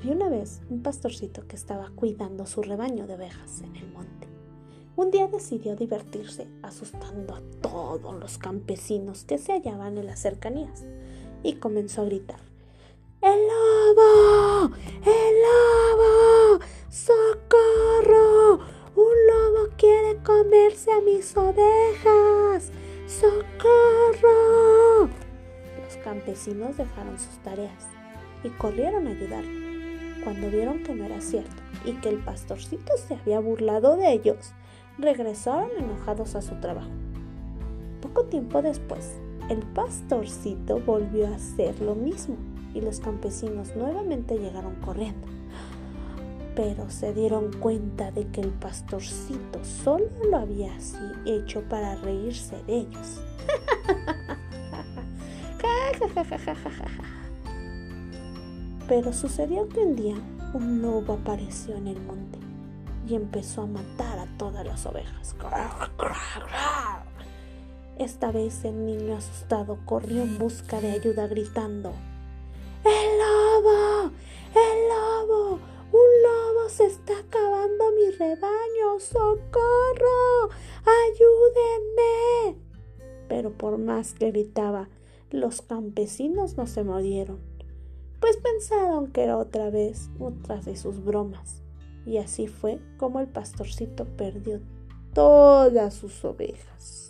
Había una vez un pastorcito que estaba cuidando su rebaño de ovejas en el monte. Un día decidió divertirse asustando a todos los campesinos que se hallaban en las cercanías y comenzó a gritar. ¡El lobo! ¡El lobo! ¡Socorro! ¡Un lobo quiere comerse a mis ovejas! ¡Socorro! Los campesinos dejaron sus tareas y corrieron a ayudarlo cuando vieron que no era cierto y que el pastorcito se había burlado de ellos, regresaron enojados a su trabajo. Poco tiempo después, el pastorcito volvió a hacer lo mismo y los campesinos nuevamente llegaron corriendo. Pero se dieron cuenta de que el pastorcito solo lo había así hecho para reírse de ellos. Pero sucedió que un día un lobo apareció en el monte y empezó a matar a todas las ovejas. Esta vez el niño asustado corrió en busca de ayuda gritando, ¡El lobo! ¡El lobo! ¡Un lobo se está acabando mi rebaño! ¡Socorro! ¡Ayúdenme! Pero por más que gritaba, los campesinos no se movieron pues pensaron que era otra vez otra de sus bromas. Y así fue como el pastorcito perdió todas sus ovejas.